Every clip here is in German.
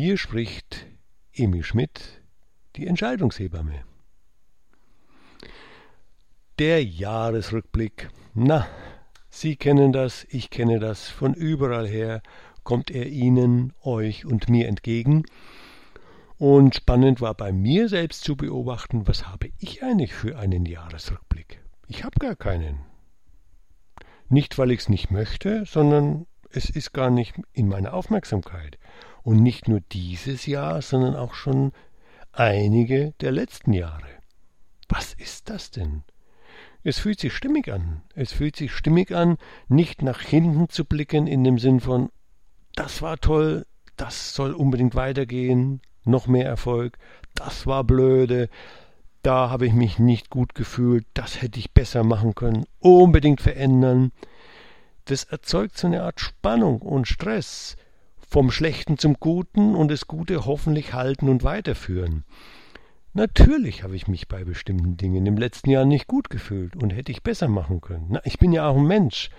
Hier spricht Emil Schmidt, die Entscheidungshebamme. Der Jahresrückblick. Na, Sie kennen das, ich kenne das, von überall her kommt er Ihnen, euch und mir entgegen. Und spannend war bei mir selbst zu beobachten, was habe ich eigentlich für einen Jahresrückblick. Ich habe gar keinen. Nicht, weil ich es nicht möchte, sondern es ist gar nicht in meiner Aufmerksamkeit. Und nicht nur dieses Jahr, sondern auch schon einige der letzten Jahre. Was ist das denn? Es fühlt sich stimmig an. Es fühlt sich stimmig an, nicht nach hinten zu blicken in dem Sinn von, das war toll, das soll unbedingt weitergehen, noch mehr Erfolg, das war blöde, da habe ich mich nicht gut gefühlt, das hätte ich besser machen können, unbedingt verändern. Das erzeugt so eine Art Spannung und Stress, vom Schlechten zum Guten und das Gute hoffentlich halten und weiterführen. Natürlich habe ich mich bei bestimmten Dingen im letzten Jahr nicht gut gefühlt und hätte ich besser machen können. Na, ich bin ja auch ein Mensch.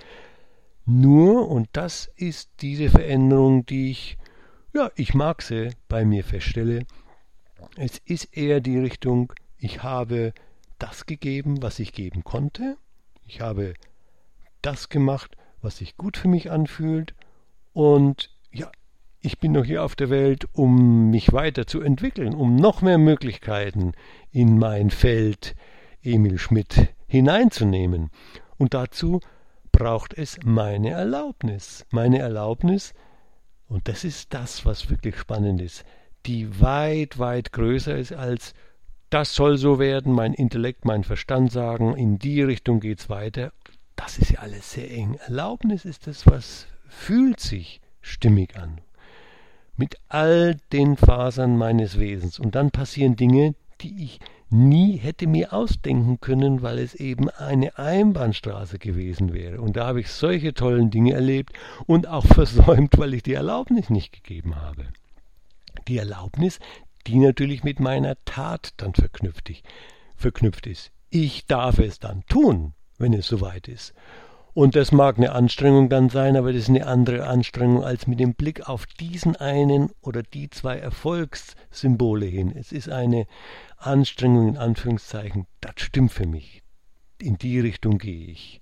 Nur, und das ist diese Veränderung, die ich, ja, ich mag sie bei mir feststelle, es ist eher die Richtung, ich habe das gegeben, was ich geben konnte, ich habe das gemacht, was sich gut für mich anfühlt, und ja, ich bin noch hier auf der Welt, um mich weiterzuentwickeln, um noch mehr Möglichkeiten in mein Feld Emil Schmidt hineinzunehmen. Und dazu braucht es meine Erlaubnis. Meine Erlaubnis, und das ist das, was wirklich spannend ist, die weit, weit größer ist als das soll so werden, mein Intellekt, mein Verstand sagen, in die Richtung geht's weiter. Das ist ja alles sehr eng. Erlaubnis ist das, was fühlt sich stimmig an, mit all den Fasern meines Wesens. Und dann passieren Dinge, die ich nie hätte mir ausdenken können, weil es eben eine Einbahnstraße gewesen wäre. Und da habe ich solche tollen Dinge erlebt und auch versäumt, weil ich die Erlaubnis nicht gegeben habe. Die Erlaubnis, die natürlich mit meiner Tat dann verknüpft, ist. Ich darf es dann tun, wenn es soweit ist. Und das mag eine Anstrengung dann sein, aber das ist eine andere Anstrengung als mit dem Blick auf diesen einen oder die zwei Erfolgssymbole hin. Es ist eine Anstrengung in Anführungszeichen, das stimmt für mich. In die Richtung gehe ich.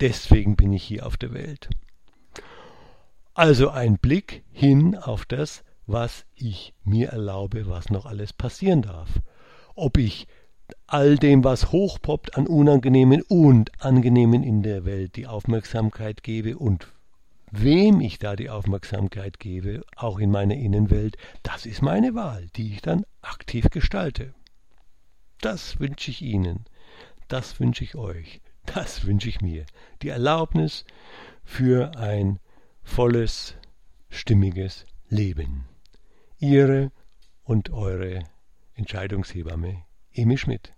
Deswegen bin ich hier auf der Welt. Also ein Blick hin auf das, was ich mir erlaube, was noch alles passieren darf. Ob ich all dem, was hochpoppt an Unangenehmen und Angenehmen in der Welt, die Aufmerksamkeit gebe und wem ich da die Aufmerksamkeit gebe, auch in meiner Innenwelt, das ist meine Wahl, die ich dann aktiv gestalte. Das wünsche ich Ihnen, das wünsche ich euch, das wünsche ich mir. Die Erlaubnis für ein volles, stimmiges Leben. Ihre und eure Entscheidungshebamme Emi Schmidt.